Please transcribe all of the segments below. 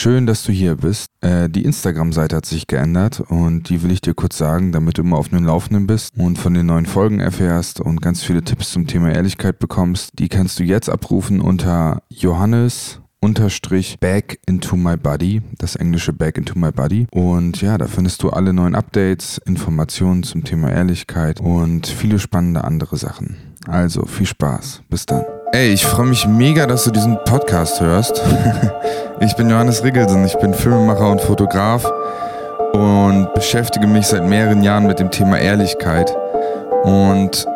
Schön, dass du hier bist. Äh, die Instagram-Seite hat sich geändert und die will ich dir kurz sagen, damit du immer auf dem Laufenden bist und von den neuen Folgen erfährst und ganz viele Tipps zum Thema Ehrlichkeit bekommst. Die kannst du jetzt abrufen unter Johannes unterstrich back into my body, das englische back into my body. Und ja, da findest du alle neuen Updates, Informationen zum Thema Ehrlichkeit und viele spannende andere Sachen. Also viel Spaß. Bis dann. Ey, ich freue mich mega, dass du diesen Podcast hörst. ich bin Johannes Riggelsen, ich bin Filmemacher und Fotograf und beschäftige mich seit mehreren Jahren mit dem Thema Ehrlichkeit und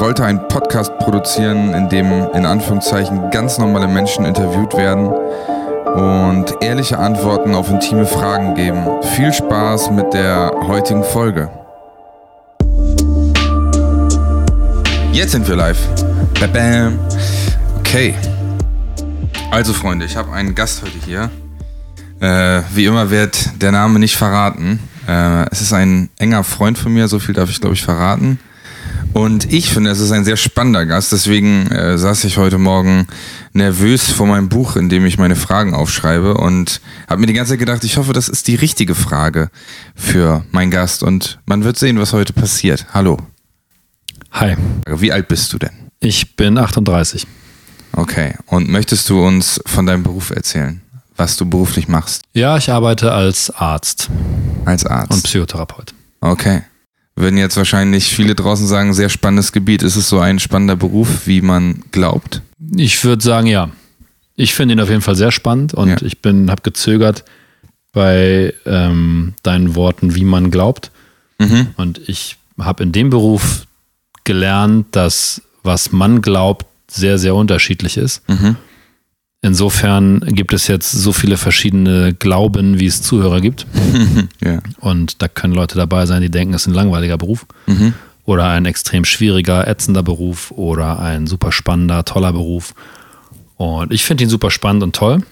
wollte einen Podcast produzieren, in dem in Anführungszeichen ganz normale Menschen interviewt werden und ehrliche Antworten auf intime Fragen geben. Viel Spaß mit der heutigen Folge. Jetzt sind wir live. Bam. Okay. Also Freunde, ich habe einen Gast heute hier. Äh, wie immer wird der Name nicht verraten. Äh, es ist ein enger Freund von mir, so viel darf ich glaube ich verraten. Und ich finde, es ist ein sehr spannender Gast. Deswegen äh, saß ich heute Morgen nervös vor meinem Buch, in dem ich meine Fragen aufschreibe und habe mir die ganze Zeit gedacht, ich hoffe, das ist die richtige Frage für meinen Gast. Und man wird sehen, was heute passiert. Hallo. Hi. Wie alt bist du denn? Ich bin 38. Okay. Und möchtest du uns von deinem Beruf erzählen? Was du beruflich machst? Ja, ich arbeite als Arzt. Als Arzt. Und Psychotherapeut. Okay. Würden jetzt wahrscheinlich viele draußen sagen, sehr spannendes Gebiet. Ist es so ein spannender Beruf, wie man glaubt? Ich würde sagen, ja. Ich finde ihn auf jeden Fall sehr spannend und ja. ich bin, habe gezögert bei ähm, deinen Worten, wie man glaubt. Mhm. Und ich habe in dem Beruf gelernt, dass was man glaubt, sehr, sehr unterschiedlich ist. Mhm. Insofern gibt es jetzt so viele verschiedene Glauben, wie es Zuhörer gibt. ja. Und da können Leute dabei sein, die denken, es ist ein langweiliger Beruf. Mhm. Oder ein extrem schwieriger, ätzender Beruf oder ein super spannender, toller Beruf. Und ich finde ihn super spannend und toll.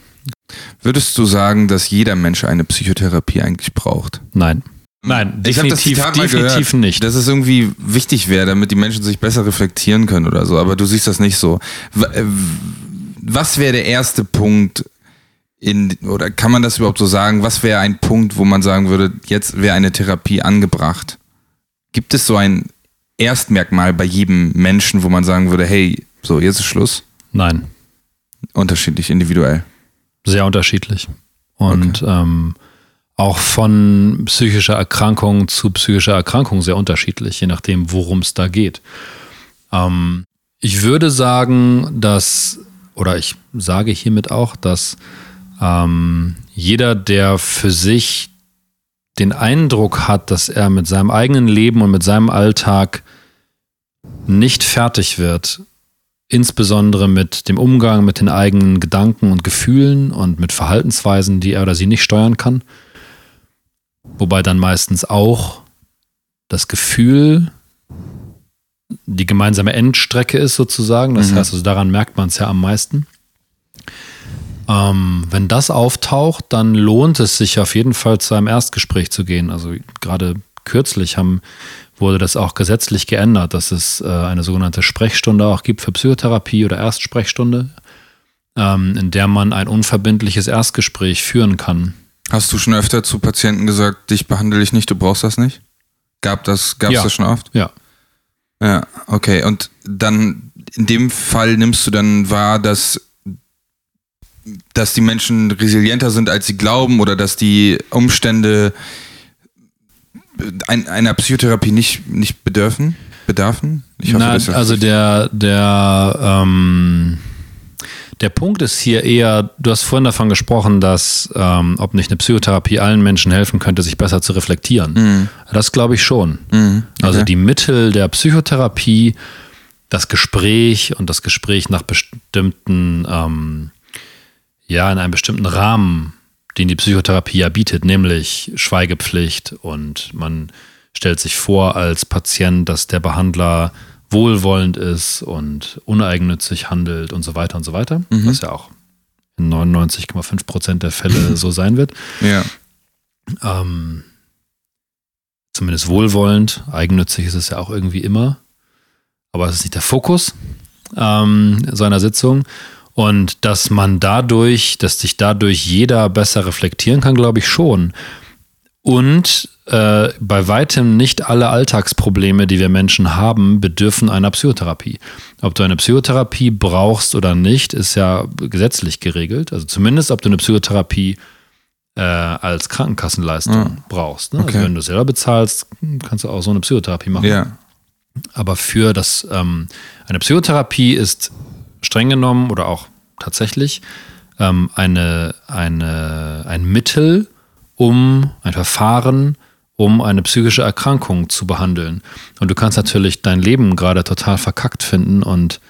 Würdest du sagen, dass jeder Mensch eine Psychotherapie eigentlich braucht? Nein. Nein, definitiv, definitiv nicht. Dass es irgendwie wichtig wäre, damit die Menschen sich besser reflektieren können oder so. Aber du siehst das nicht so. Äh, was wäre der erste Punkt in, oder kann man das überhaupt so sagen? Was wäre ein Punkt, wo man sagen würde, jetzt wäre eine Therapie angebracht? Gibt es so ein Erstmerkmal bei jedem Menschen, wo man sagen würde, hey, so, jetzt ist Schluss? Nein. Unterschiedlich, individuell. Sehr unterschiedlich. Und okay. ähm, auch von psychischer Erkrankung zu psychischer Erkrankung sehr unterschiedlich, je nachdem, worum es da geht. Ähm, ich würde sagen, dass oder ich sage hiermit auch, dass ähm, jeder, der für sich den Eindruck hat, dass er mit seinem eigenen Leben und mit seinem Alltag nicht fertig wird, insbesondere mit dem Umgang mit den eigenen Gedanken und Gefühlen und mit Verhaltensweisen, die er oder sie nicht steuern kann, wobei dann meistens auch das Gefühl die gemeinsame Endstrecke ist sozusagen. Das mhm. heißt, also daran merkt man es ja am meisten. Ähm, wenn das auftaucht, dann lohnt es sich auf jeden Fall zu einem Erstgespräch zu gehen. Also gerade kürzlich haben, wurde das auch gesetzlich geändert, dass es äh, eine sogenannte Sprechstunde auch gibt für Psychotherapie oder Erstsprechstunde, ähm, in der man ein unverbindliches Erstgespräch führen kann. Hast du schon öfter zu Patienten gesagt, dich behandle ich nicht, du brauchst das nicht? Gab das, gab es ja. das schon oft? Ja. Ja, okay. Und dann in dem Fall nimmst du dann wahr, dass, dass die Menschen resilienter sind, als sie glauben, oder dass die Umstände ein, einer Psychotherapie nicht, nicht bedürfen? Bedarfen? Ich hoffe, Na, also der, der ähm der Punkt ist hier eher, du hast vorhin davon gesprochen, dass ähm, ob nicht eine Psychotherapie allen Menschen helfen könnte, sich besser zu reflektieren. Mhm. Das glaube ich schon. Mhm. Okay. Also die Mittel der Psychotherapie, das Gespräch und das Gespräch nach bestimmten, ähm, ja, in einem bestimmten Rahmen, den die Psychotherapie ja bietet, nämlich Schweigepflicht und man stellt sich vor als Patient, dass der Behandler wohlwollend ist und uneigennützig handelt und so weiter und so weiter, mhm. was ja auch in 99,5 Prozent der Fälle so sein wird. Ja. Ähm, zumindest wohlwollend, eigennützig ist es ja auch irgendwie immer, aber es ist nicht der Fokus ähm, so einer Sitzung. Und dass man dadurch, dass sich dadurch jeder besser reflektieren kann, glaube ich schon. Und äh, bei weitem nicht alle Alltagsprobleme, die wir Menschen haben, bedürfen einer Psychotherapie. Ob du eine Psychotherapie brauchst oder nicht, ist ja gesetzlich geregelt. Also zumindest, ob du eine Psychotherapie äh, als Krankenkassenleistung ja. brauchst. Ne? Also okay. Also wenn du selber bezahlst, kannst du auch so eine Psychotherapie machen. Ja. Aber für das, ähm, eine Psychotherapie ist streng genommen oder auch tatsächlich ähm, eine, eine, ein Mittel, um ein Verfahren, um eine psychische Erkrankung zu behandeln. Und du kannst natürlich dein Leben gerade total verkackt finden und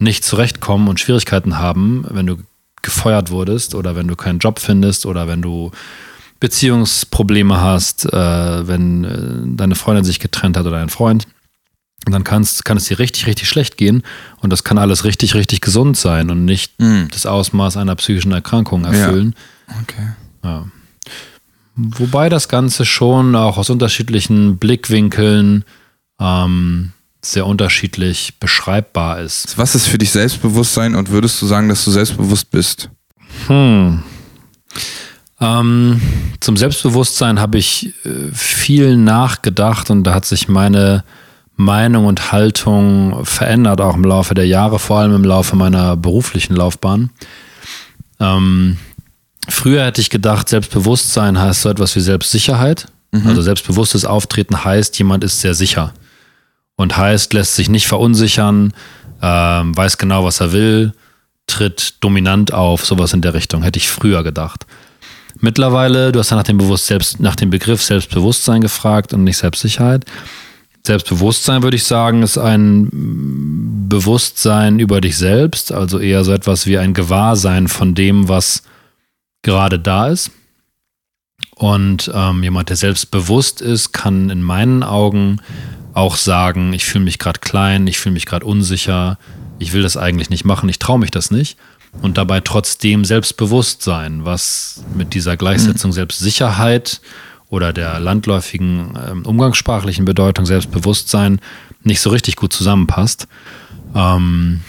nicht zurechtkommen und Schwierigkeiten haben, wenn du gefeuert wurdest oder wenn du keinen Job findest oder wenn du Beziehungsprobleme hast, äh, wenn äh, deine Freundin sich getrennt hat oder dein Freund. Und dann kannst, kann es dir richtig, richtig schlecht gehen und das kann alles richtig, richtig gesund sein und nicht mm. das Ausmaß einer psychischen Erkrankung erfüllen. Ja. Okay. Ja. Wobei das Ganze schon auch aus unterschiedlichen Blickwinkeln ähm, sehr unterschiedlich beschreibbar ist. Was ist für dich Selbstbewusstsein und würdest du sagen, dass du selbstbewusst bist? Hm. Ähm, zum Selbstbewusstsein habe ich äh, viel nachgedacht und da hat sich meine Meinung und Haltung verändert, auch im Laufe der Jahre, vor allem im Laufe meiner beruflichen Laufbahn. Ähm, früher hätte ich gedacht, Selbstbewusstsein heißt so etwas wie Selbstsicherheit. Mhm. Also selbstbewusstes Auftreten heißt, jemand ist sehr sicher und heißt, lässt sich nicht verunsichern, äh, weiß genau, was er will, tritt dominant auf, sowas in der Richtung, hätte ich früher gedacht. Mittlerweile, du hast ja nach dem, Bewusst selbst, nach dem Begriff Selbstbewusstsein gefragt und nicht Selbstsicherheit. Selbstbewusstsein, würde ich sagen, ist ein Bewusstsein über dich selbst, also eher so etwas wie ein Gewahrsein von dem, was gerade da ist. Und ähm, jemand, der selbstbewusst ist, kann in meinen Augen auch sagen, ich fühle mich gerade klein, ich fühle mich gerade unsicher, ich will das eigentlich nicht machen, ich traue mich das nicht. Und dabei trotzdem selbstbewusst sein, was mit dieser Gleichsetzung mhm. Selbstsicherheit oder der landläufigen ähm, umgangssprachlichen Bedeutung Selbstbewusstsein nicht so richtig gut zusammenpasst. Ähm,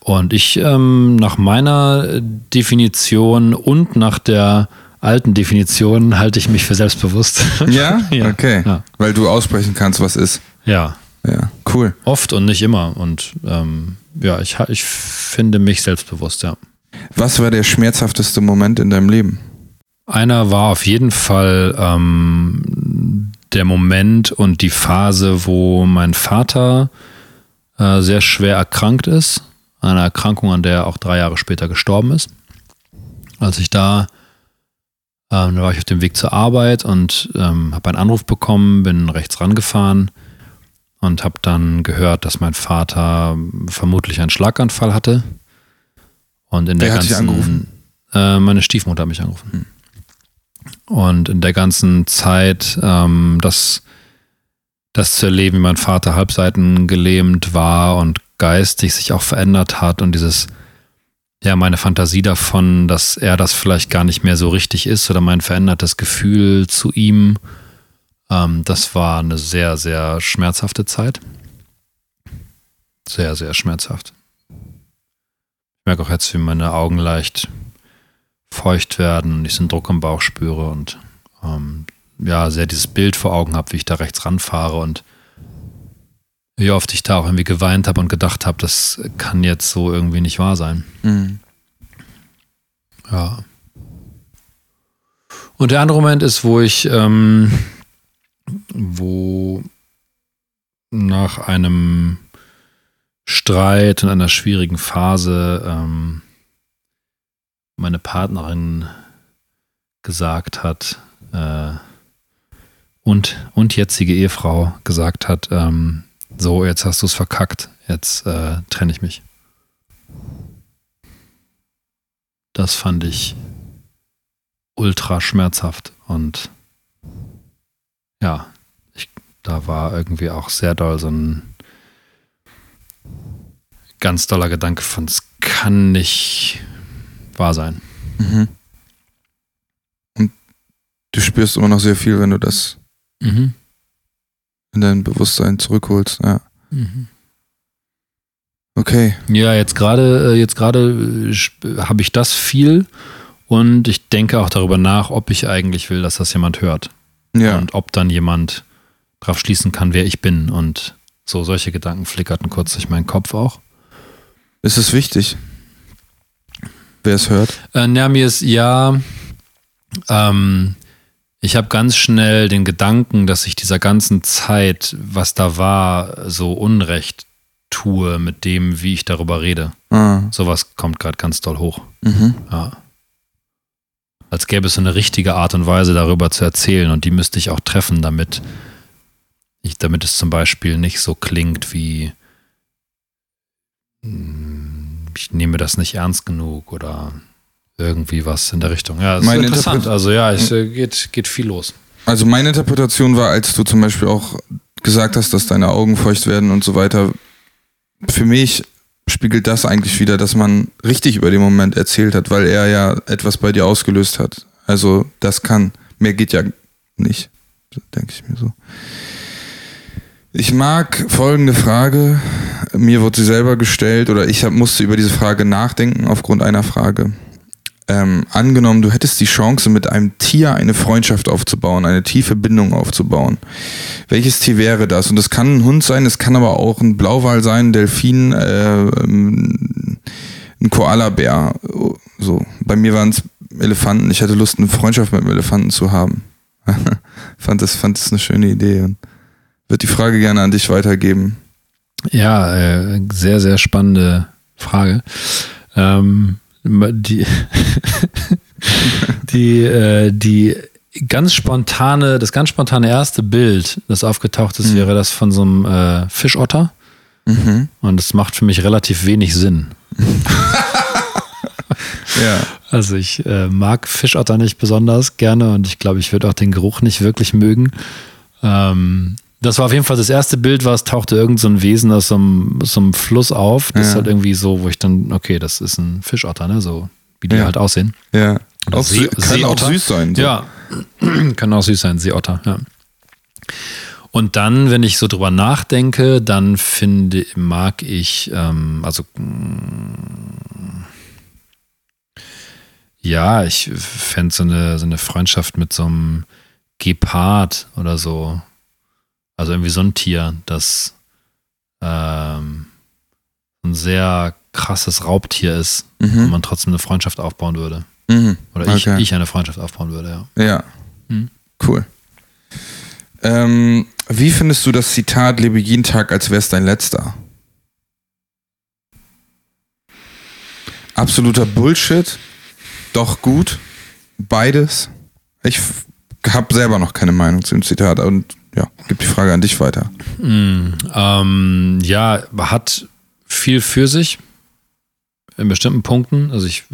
und ich ähm, nach meiner Definition und nach der alten Definition halte ich mich für selbstbewusst. Ja? ja. Okay. Ja. Weil du aussprechen kannst, was ist. Ja. Ja, cool. Oft und nicht immer. Und ähm, ja, ich, ich finde mich selbstbewusst, ja. Was war der schmerzhafteste Moment in deinem Leben? Einer war auf jeden Fall ähm, der Moment und die Phase, wo mein Vater äh, sehr schwer erkrankt ist. Eine Erkrankung, an der er auch drei Jahre später gestorben ist. Als ich da, ähm, da war ich auf dem Weg zur Arbeit und ähm, habe einen Anruf bekommen, bin rechts rangefahren und habe dann gehört, dass mein Vater vermutlich einen Schlaganfall hatte. Und in Wer der ganzen, hat dich angerufen? Äh, meine Stiefmutter hat mich angerufen. Hm. Und in der ganzen Zeit, ähm, das, das zu erleben, wie mein Vater halbseiten gelähmt war und geistig sich auch verändert hat und dieses, ja, meine Fantasie davon, dass er das vielleicht gar nicht mehr so richtig ist oder mein verändertes Gefühl zu ihm, ähm, das war eine sehr, sehr schmerzhafte Zeit. Sehr, sehr schmerzhaft. Ich merke auch jetzt, wie meine Augen leicht feucht werden und ich so einen Druck im Bauch spüre und ähm, ja, sehr dieses Bild vor Augen habe, wie ich da rechts ranfahre und wie oft ich da auch irgendwie geweint habe und gedacht habe, das kann jetzt so irgendwie nicht wahr sein. Mhm. Ja. Und der andere Moment ist, wo ich, ähm, wo nach einem Streit und einer schwierigen Phase ähm, meine Partnerin gesagt hat äh, und, und jetzige Ehefrau gesagt hat, ähm, so, jetzt hast du es verkackt, jetzt äh, trenne ich mich. Das fand ich ultra schmerzhaft und ja, ich, da war irgendwie auch sehr doll so ein ganz doller Gedanke von, es kann nicht wahr sein. Mhm. Und du spürst immer noch sehr viel, wenn du das mhm. In dein Bewusstsein zurückholst, ja. Mhm. Okay. Ja, jetzt gerade, äh, jetzt gerade äh, habe ich das viel und ich denke auch darüber nach, ob ich eigentlich will, dass das jemand hört. Ja. Und ob dann jemand drauf schließen kann, wer ich bin. Und so solche Gedanken flickerten kurz durch meinen Kopf auch. Ist es wichtig, wer es hört? Äh, na, mir ist ja, ähm, ich habe ganz schnell den Gedanken, dass ich dieser ganzen Zeit, was da war, so Unrecht tue mit dem, wie ich darüber rede. Ah. Sowas kommt gerade ganz doll hoch. Mhm. Ja. Als gäbe es so eine richtige Art und Weise, darüber zu erzählen und die müsste ich auch treffen, damit ich, damit es zum Beispiel nicht so klingt wie hm, ich nehme das nicht ernst genug oder irgendwie was in der Richtung. Ja, das Meine ist interessant. Interpre- Also ja, es äh, geht, geht viel los. Also meine Interpretation war, als du zum Beispiel auch gesagt hast, dass deine Augen feucht werden und so weiter, für mich spiegelt das eigentlich wieder, dass man richtig über den Moment erzählt hat, weil er ja etwas bei dir ausgelöst hat. Also das kann, mehr geht ja nicht, denke ich mir so. Ich mag folgende Frage, mir wurde sie selber gestellt oder ich hab, musste über diese Frage nachdenken aufgrund einer Frage. Ähm, angenommen, du hättest die Chance, mit einem Tier eine Freundschaft aufzubauen, eine tiefe Bindung aufzubauen. Welches Tier wäre das? Und das kann ein Hund sein, es kann aber auch ein Blauwal sein, ein Delfin, äh, ähm, ein Koalabär. So. Bei mir waren es Elefanten. Ich hatte Lust, eine Freundschaft mit einem Elefanten zu haben. fand, das, fand das eine schöne Idee und würde die Frage gerne an dich weitergeben. Ja, äh, sehr, sehr spannende Frage. Ähm, die, die, äh, die ganz spontane, das ganz spontane erste Bild, das aufgetaucht ist, Mhm. wäre das von so einem äh, Fischotter. Mhm. Und das macht für mich relativ wenig Sinn. Ja. Also ich äh, mag Fischotter nicht besonders gerne und ich glaube, ich würde auch den Geruch nicht wirklich mögen. Ähm, das war auf jeden Fall das erste Bild, was tauchte irgend so ein Wesen aus so einem, so einem Fluss auf. Das Ja. ist halt irgendwie so, wo ich dann, okay, das ist ein Fischotter, ne? So wie die Ja. halt aussehen. Ja. Auch See- kann auch Seeotter? süß sein. So. Ja, kann auch süß sein, Seeotter, ja. Und dann, wenn ich so drüber nachdenke, dann finde, mag ich, ähm, also, ja, ich fände so eine, so eine Freundschaft mit so einem Gepard oder so. Also irgendwie so ein Tier, das ähm, ein sehr krasses Raubtier ist und Mhm. man trotzdem eine Freundschaft aufbauen würde. Mhm. Oder ich, Okay. ich eine Freundschaft aufbauen würde, ja. Ja. Hm. Cool. Ähm, wie findest du das Zitat, lebe jeden Tag, als wär's dein letzter? Absoluter Bullshit, doch gut, beides. Ich habe selber noch keine Meinung zu dem Zitat und ja, gib die Frage an dich weiter. Mm, ähm, ja, hat viel für sich in bestimmten Punkten. Also ich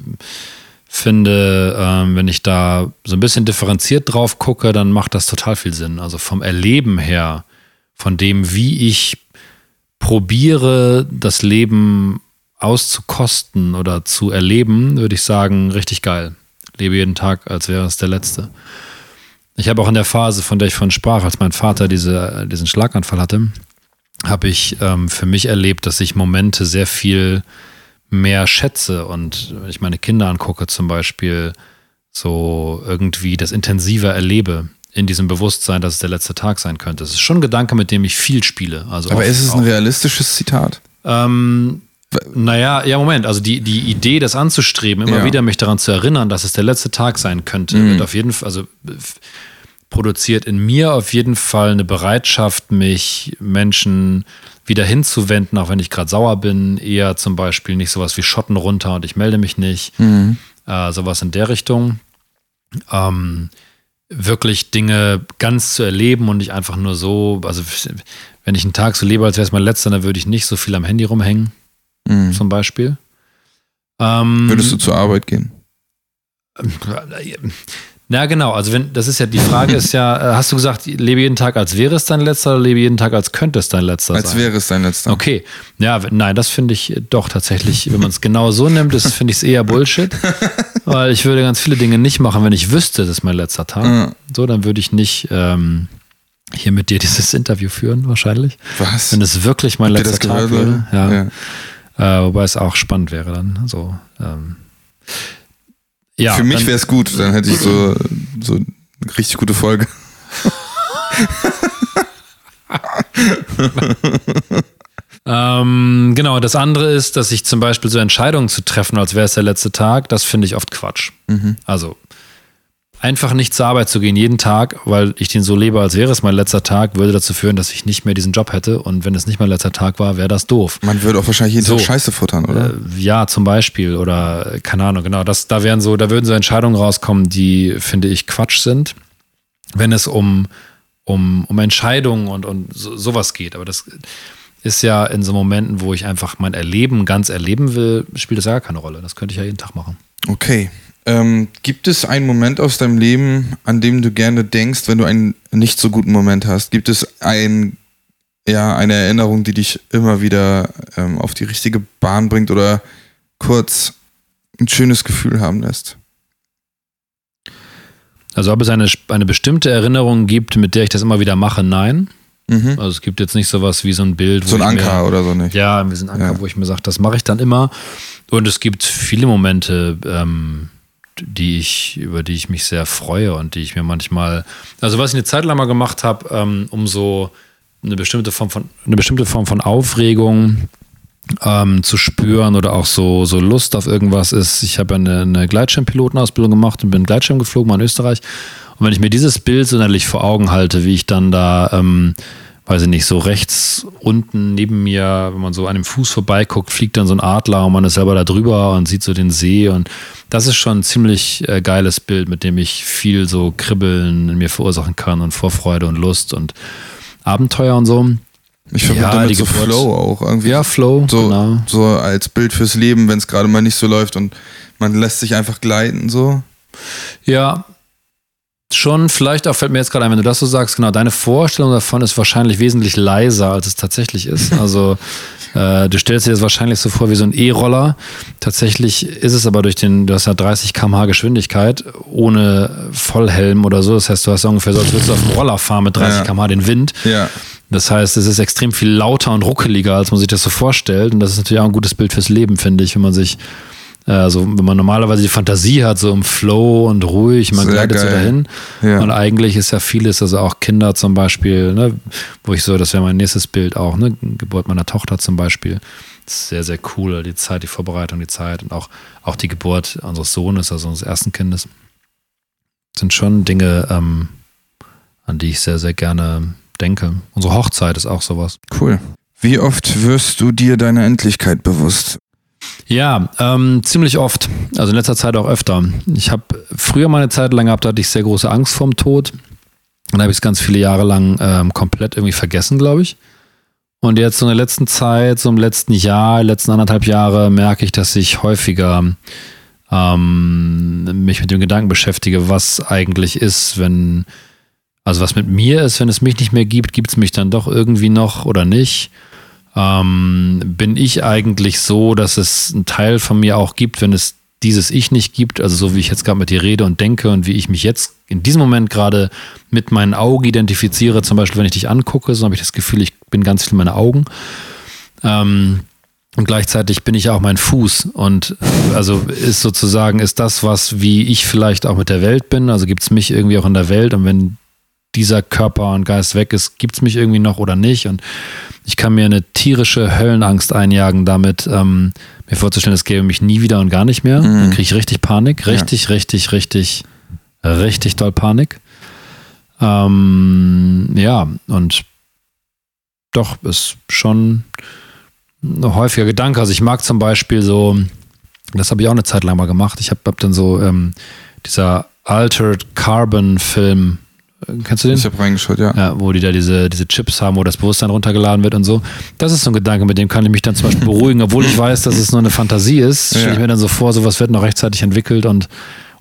finde, ähm, wenn ich da so ein bisschen differenziert drauf gucke, dann macht das total viel Sinn. Also vom Erleben her, von dem, wie ich probiere, das Leben auszukosten oder zu erleben, würde ich sagen, richtig geil. Lebe jeden Tag, als wäre es der letzte. Ich habe auch in der Phase, von der ich von sprach, als mein Vater diese, diesen Schlaganfall hatte, habe ich ähm, für mich erlebt, dass ich Momente sehr viel mehr schätze. Und wenn ich meine Kinder angucke, zum Beispiel, so irgendwie das intensiver erlebe in diesem Bewusstsein, dass es der letzte Tag sein könnte. Es ist schon ein Gedanke, mit dem ich viel spiele. Also Aber ist es ein realistisches Zitat? ähm, naja, ja, Moment. Also die, die Idee, das anzustreben, immer Ja. wieder mich daran zu erinnern, dass es der letzte Tag sein könnte, Mhm. wird auf jeden Fall, also produziert in mir auf jeden Fall eine Bereitschaft, mich Menschen wieder hinzuwenden, auch wenn ich gerade sauer bin. Eher zum Beispiel nicht sowas wie Schotten runter und ich melde mich nicht. Mhm. Äh, sowas in der Richtung. Ähm, wirklich Dinge ganz zu erleben und nicht einfach nur so, also wenn ich einen Tag so lebe, als wäre es mein letzter, dann würde ich nicht so viel am Handy rumhängen, Mhm. zum Beispiel. Ähm, Würdest du zur Arbeit gehen? Na genau, also wenn, das ist ja, die Frage ist ja, äh, hast du gesagt, lebe jeden Tag, als wäre es dein letzter oder lebe jeden Tag, als könnte es dein letzter Als sein? wäre es dein letzter. Okay, ja, nein, das finde ich doch tatsächlich, wenn man es genau so nimmt, finde ich es eher Bullshit. Weil ich würde ganz viele Dinge nicht machen, wenn ich wüsste, das ist mein letzter Tag. Ja. So, dann würde ich nicht ähm, hier mit dir dieses Interview führen, wahrscheinlich. Was? Wenn es wirklich mein Habt letzter Tag wäre. Ja. Ja. Äh, wobei es auch spannend wäre dann. So, ähm, ja, Für mich wäre es gut, dann hätte ich so, so eine richtig gute Folge. ähm, genau, das andere ist, dass ich zum Beispiel so Entscheidungen zu treffen, als wäre es der letzte Tag, das finde ich oft Quatsch. Mhm. Also einfach nicht zur Arbeit zu gehen jeden Tag, weil ich den so lebe, als wäre es mein letzter Tag, würde dazu führen, dass ich nicht mehr diesen Job hätte. Und wenn es nicht mein letzter Tag war, wäre das doof. Man würde auch wahrscheinlich jeden so, Tag Scheiße futtern, oder? Äh, ja, zum Beispiel. Oder keine Ahnung, genau. Das, da wären so, da würden so Entscheidungen rauskommen, die, finde ich, Quatsch sind, wenn es um, um, um Entscheidungen und, und so, sowas geht. Aber das ist ja in so Momenten, wo ich einfach mein Erleben ganz erleben will, spielt das ja gar keine Rolle. Das könnte ich ja jeden Tag machen. Okay. Ähm, gibt es einen Moment aus deinem Leben, an dem du gerne denkst, wenn du einen nicht so guten Moment hast? Gibt es ein, ja, eine Erinnerung, die dich immer wieder ähm, auf die richtige Bahn bringt oder kurz ein schönes Gefühl haben lässt? Also ob es eine, eine bestimmte Erinnerung gibt, mit der ich das immer wieder mache, nein. Mhm. Also es gibt jetzt nicht sowas wie so ein Bild. so ein Anker mir, oder so nicht. Ja, wie so ein Anker, ja. wo ich mir sage, das mache ich dann immer. Und es gibt viele Momente, ähm, die ich, über die ich mich sehr freue und die ich mir manchmal, also was ich eine Zeit lang mal gemacht habe, ähm, um so eine bestimmte Form von, eine bestimmte Form von Aufregung ähm, zu spüren oder auch so, so Lust auf irgendwas ist. Ich habe eine, eine Gleitschirmpilotenausbildung gemacht und bin Gleitschirm geflogen mal in Österreich. Und wenn ich mir dieses Bild so innerlich vor Augen halte, wie ich dann da ähm, weiß ich nicht, so rechts unten neben mir, wenn man so an dem Fuß vorbeiguckt, fliegt dann so ein Adler und man ist selber da drüber und sieht so den See und das ist schon ein ziemlich äh, geiles Bild, mit dem ich viel so Kribbeln in mir verursachen kann und Vorfreude und Lust und Abenteuer und so. Ich verbinde ja, damit so Geburt. Flow auch irgendwie. Ja, Flow, so, genau. So als Bild fürs Leben, wenn es gerade mal nicht so läuft und man lässt sich einfach gleiten so. Ja, schon, vielleicht auch fällt mir jetzt gerade ein, wenn du das so sagst, genau, deine Vorstellung davon ist wahrscheinlich wesentlich leiser, als es tatsächlich ist. Also äh, du stellst dir das wahrscheinlich so vor wie so ein E-Roller. Tatsächlich ist es aber durch den, du hast ja 30 km/h Geschwindigkeit ohne Vollhelm oder so. Das heißt, du hast ungefähr so, als würdest du auf dem Roller fahren mit 30 ja. km/h den Wind. Ja. Das heißt, es ist extrem viel lauter und ruckeliger, als man sich das so vorstellt. Und das ist natürlich auch ein gutes Bild fürs Leben, finde ich, wenn man sich also wenn man normalerweise die Fantasie hat, so im Flow und ruhig, man Sehr gleitet geil. so dahin. Ja. Und eigentlich ist ja vieles, also auch Kinder zum Beispiel, ne, wo ich so, das wäre mein nächstes Bild auch, ne, Geburt meiner Tochter zum Beispiel. Sehr, sehr cool, die Zeit, die Vorbereitung, die Zeit und auch, auch die Geburt unseres Sohnes, also unseres ersten Kindes. sind schon Dinge, ähm, an die ich sehr, sehr gerne denke. Unsere Hochzeit ist auch sowas. Cool. Wie oft wirst du dir deiner Endlichkeit bewusst? Ja, ähm, ziemlich oft. Also in letzter Zeit auch öfter. Ich habe früher mal eine Zeit lang gehabt, da hatte ich sehr große Angst vorm Tod. Dann habe ich es ganz viele Jahre lang ähm, komplett irgendwie vergessen, glaube ich. Und jetzt so in der letzten Zeit, so im letzten Jahr, letzten anderthalb Jahre, merke ich, dass ich häufiger ähm, mich mit dem Gedanken beschäftige, was eigentlich ist, wenn, also was mit mir ist, wenn es mich nicht mehr gibt, gibt es mich dann doch irgendwie noch oder nicht? Ähm, bin ich eigentlich so, dass es einen Teil von mir auch gibt, wenn es dieses Ich nicht gibt, also so wie ich jetzt gerade mit dir rede und denke und wie ich mich jetzt in diesem Moment gerade mit meinen Augen identifiziere, zum Beispiel wenn ich dich angucke, so habe ich das Gefühl, ich bin ganz viel meine Augen. Ähm, und gleichzeitig bin ich auch mein Fuß. Und also ist sozusagen, ist das was, wie ich vielleicht auch mit der Welt bin. Also gibt es mich irgendwie auch in der Welt. Und wenn dieser Körper und Geist weg ist, gibt es mich irgendwie noch oder nicht. Und ich kann mir eine tierische Höllenangst einjagen, damit ähm, mir vorzustellen, es gäbe mich nie wieder und gar nicht mehr. Mhm. Dann kriege ich richtig Panik. Richtig, ja. richtig, richtig, richtig doll Panik. Ähm, ja, und doch, ist schon ein häufiger Gedanke. Also ich mag zum Beispiel so, das habe ich auch eine Zeit lang mal gemacht. Ich habe hab dann so ähm, dieser Altered Carbon Film Kennst du den? Ich habe reingeschaut, ja. ja. Wo die da diese, diese Chips haben, wo das Bewusstsein runtergeladen wird und so. Das ist so ein Gedanke, mit dem kann ich mich dann zum Beispiel beruhigen, obwohl ich weiß, dass es nur eine Fantasie ist. Stelle ich mir dann so vor, sowas wird noch rechtzeitig entwickelt und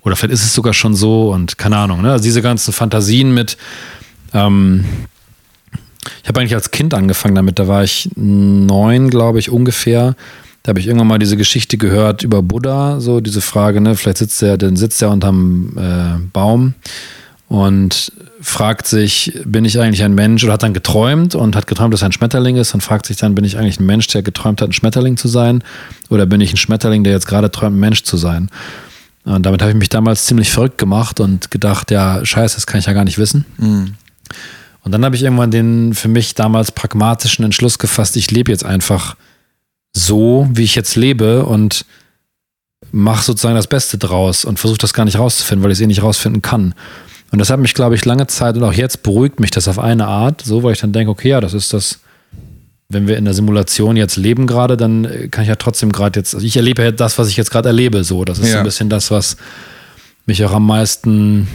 oder vielleicht ist es sogar schon so und keine Ahnung. Ne? Also diese ganzen Fantasien mit. Ähm, ich habe eigentlich als Kind angefangen damit. Da war ich neun, glaube ich, ungefähr. Da habe ich irgendwann mal diese Geschichte gehört über Buddha, so diese Frage, ne, vielleicht sitzt er, dann sitzt er unterm äh, Baum und fragt sich, bin ich eigentlich ein Mensch oder hat dann geträumt und hat geträumt, dass er ein Schmetterling ist und fragt sich dann, bin ich eigentlich ein Mensch, der geträumt hat, ein Schmetterling zu sein oder bin ich ein Schmetterling, der jetzt gerade träumt, ein Mensch zu sein? Und damit habe ich mich damals ziemlich verrückt gemacht und gedacht, ja, scheiße, das kann ich ja gar nicht wissen. Mhm. Und dann habe ich irgendwann den für mich damals pragmatischen Entschluss gefasst, ich lebe jetzt einfach so, wie ich jetzt lebe und mache sozusagen das Beste draus und versuche das gar nicht rauszufinden, weil ich es eh nicht rausfinden kann. Und das hat mich, glaube ich, lange Zeit und auch jetzt beruhigt mich das auf eine Art, so, weil ich dann denke, okay, ja, das ist das, wenn wir in der Simulation jetzt leben gerade, dann kann ich ja trotzdem gerade jetzt, also ich erlebe ja das, was ich jetzt gerade erlebe, so. Das ist ja. so ein bisschen das, was mich auch am meisten,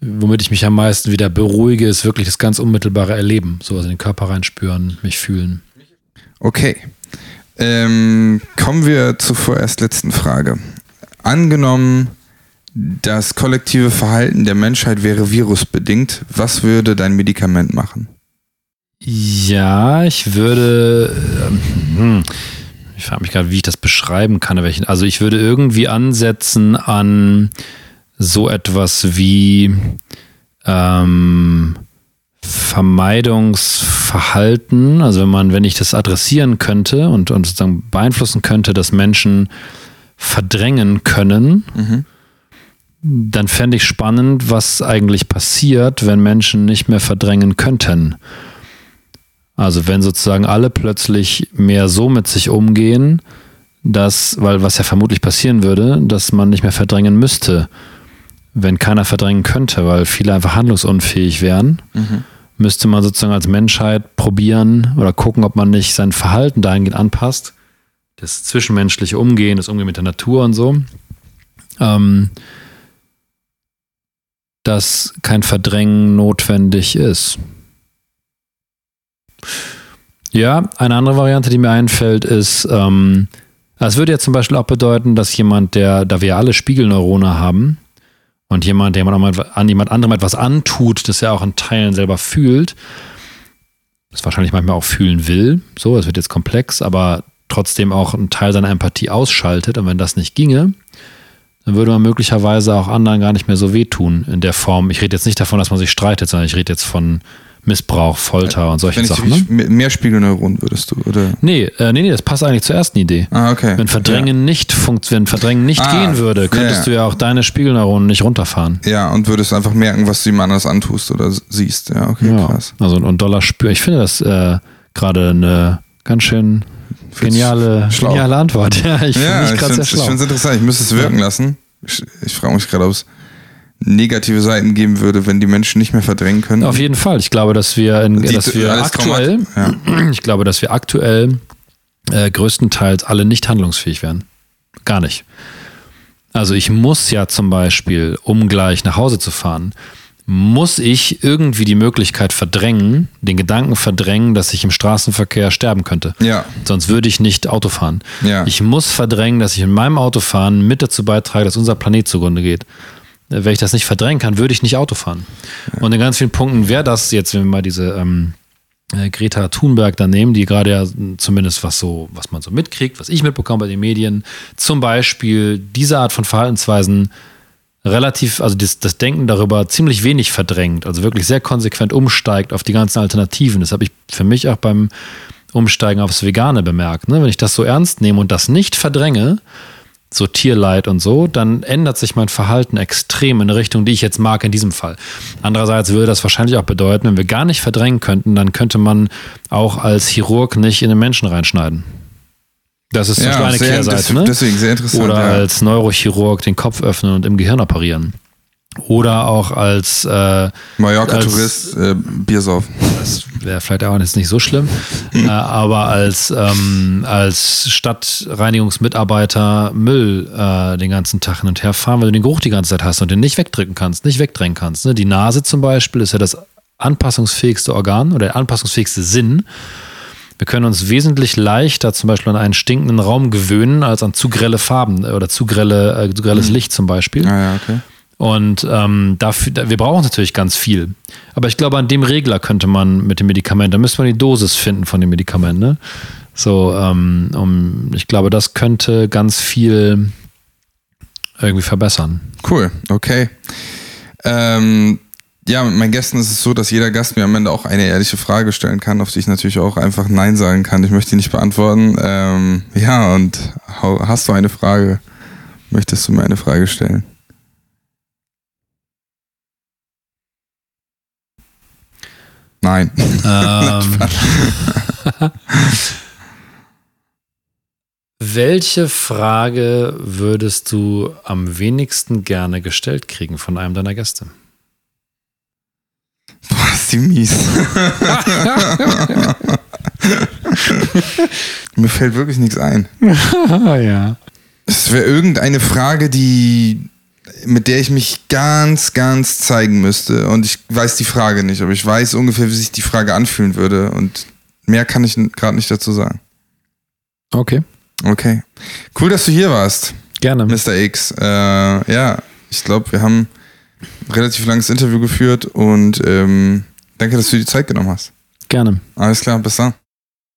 womit ich mich am meisten wieder beruhige, ist wirklich das ganz unmittelbare Erleben. So, also in den Körper reinspüren, mich fühlen. Okay. Ähm, kommen wir zur vorerst letzten Frage. Angenommen, das kollektive Verhalten der Menschheit wäre virusbedingt, was würde dein Medikament machen? Ja, ich würde. Ähm, hm, ich frage mich gerade, wie ich das beschreiben kann. Also ich würde irgendwie ansetzen an so etwas wie ähm, Vermeidungsverhalten. Also wenn man, wenn ich das adressieren könnte und, und sozusagen beeinflussen könnte, dass Menschen verdrängen können. Mhm dann fände ich spannend, was eigentlich passiert, wenn Menschen nicht mehr verdrängen könnten. Also wenn sozusagen alle plötzlich mehr so mit sich umgehen, dass, weil was ja vermutlich passieren würde, dass man nicht mehr verdrängen müsste, wenn keiner verdrängen könnte, weil viele einfach handlungsunfähig wären, mhm. müsste man sozusagen als Menschheit probieren oder gucken, ob man nicht sein Verhalten dahingehend anpasst. Das zwischenmenschliche Umgehen, das Umgehen mit der Natur und so. Ähm, dass kein Verdrängen notwendig ist. Ja, eine andere Variante, die mir einfällt, ist, ähm, es würde ja zum Beispiel auch bedeuten, dass jemand, der, da wir alle Spiegelneurone haben und jemand, der an jemand anderem etwas antut, das er auch in Teilen selber fühlt, das wahrscheinlich manchmal auch fühlen will, so, es wird jetzt komplex, aber trotzdem auch einen Teil seiner Empathie ausschaltet. Und wenn das nicht ginge, dann würde man möglicherweise auch anderen gar nicht mehr so wehtun in der Form. Ich rede jetzt nicht davon, dass man sich streitet, sondern ich rede jetzt von Missbrauch, Folter und solche Sachen. Ne? Mehr Spiegelneuronen würdest du, oder? Nee, äh, nee, nee, das passt eigentlich zur ersten Idee. Ah, okay. Wenn Verdrängen ja. nicht wenn Verdrängen nicht ah, gehen würde, könntest ja. du ja auch deine Spiegelneuronen nicht runterfahren. Ja, und würdest einfach merken, was du ihm anders antust oder siehst. Ja, okay, ja. krass. Also und Dollar spüren. Ich finde das äh, gerade eine ganz schön Geniale, geniale Antwort. Ja, ich ja, finde es interessant. Ich müsste es wirken ja. lassen. Ich, ich frage mich gerade, ob es negative Seiten geben würde, wenn die Menschen nicht mehr verdrängen können. Auf jeden Fall. Ich glaube, dass wir, in, dass wir aktuell, ja. ich glaube, dass wir aktuell äh, größtenteils alle nicht handlungsfähig wären. Gar nicht. Also ich muss ja zum Beispiel, um gleich nach Hause zu fahren, muss ich irgendwie die Möglichkeit verdrängen, den Gedanken verdrängen, dass ich im Straßenverkehr sterben könnte. Ja. Sonst würde ich nicht Auto fahren. Ja. Ich muss verdrängen, dass ich in meinem Autofahren mit dazu beitrage, dass unser Planet zugrunde geht. Wenn ich das nicht verdrängen kann, würde ich nicht Auto fahren. Ja. Und in ganz vielen Punkten wäre das jetzt, wenn wir mal diese ähm, äh, Greta Thunberg da nehmen, die gerade ja zumindest was so, was man so mitkriegt, was ich mitbekomme bei den Medien, zum Beispiel diese Art von Verhaltensweisen relativ, also das, das, Denken darüber ziemlich wenig verdrängt, also wirklich sehr konsequent umsteigt auf die ganzen Alternativen. Das habe ich für mich auch beim Umsteigen aufs Vegane bemerkt. Ne? Wenn ich das so ernst nehme und das nicht verdränge, so Tierleid und so, dann ändert sich mein Verhalten extrem in eine Richtung, die ich jetzt mag in diesem Fall. Andererseits würde das wahrscheinlich auch bedeuten, wenn wir gar nicht verdrängen könnten, dann könnte man auch als Chirurg nicht in den Menschen reinschneiden. Das ist zum ja, eine Kehrseite, ne? Deswegen sehr interessant. Oder ja. als Neurochirurg den Kopf öffnen und im Gehirn operieren. Oder auch als äh, Mallorca-Tourist äh, Bier saufen. Das wäre vielleicht auch jetzt nicht so schlimm. äh, aber als, ähm, als Stadtreinigungsmitarbeiter Müll äh, den ganzen Tag hin und her fahren, weil du den Geruch die ganze Zeit hast und den nicht wegdrücken kannst, nicht wegdrängen kannst. Ne? Die Nase zum Beispiel ist ja das anpassungsfähigste Organ oder der anpassungsfähigste Sinn. Wir können uns wesentlich leichter zum Beispiel an einen stinkenden Raum gewöhnen, als an zu grelle Farben äh, oder zu, grelle, äh, zu grelles mhm. Licht zum Beispiel. Ah, ja, okay. Und ähm, dafür, wir brauchen natürlich ganz viel. Aber ich glaube, an dem Regler könnte man mit dem Medikament, da müsste man die Dosis finden von dem Medikament. Ne? So, ähm, um, ich glaube, das könnte ganz viel irgendwie verbessern. Cool, okay. Ähm, ja, mit meinen Gästen ist es so, dass jeder Gast mir am Ende auch eine ehrliche Frage stellen kann, auf die ich natürlich auch einfach Nein sagen kann. Ich möchte die nicht beantworten. Ähm, ja, und hast du eine Frage? Möchtest du mir eine Frage stellen? Nein. Ähm, welche Frage würdest du am wenigsten gerne gestellt kriegen von einem deiner Gäste? Ist die mies. Mir fällt wirklich nichts ein. ja. Es wäre irgendeine Frage, die mit der ich mich ganz, ganz zeigen müsste. Und ich weiß die Frage nicht, aber ich weiß ungefähr, wie sich die Frage anfühlen würde. Und mehr kann ich gerade nicht dazu sagen. Okay. Okay. Cool, dass du hier warst. Gerne. Mr. X. Äh, ja, ich glaube, wir haben ein relativ langes Interview geführt und ähm, danke, dass du dir die Zeit genommen hast. Gerne. Alles klar, bis dann.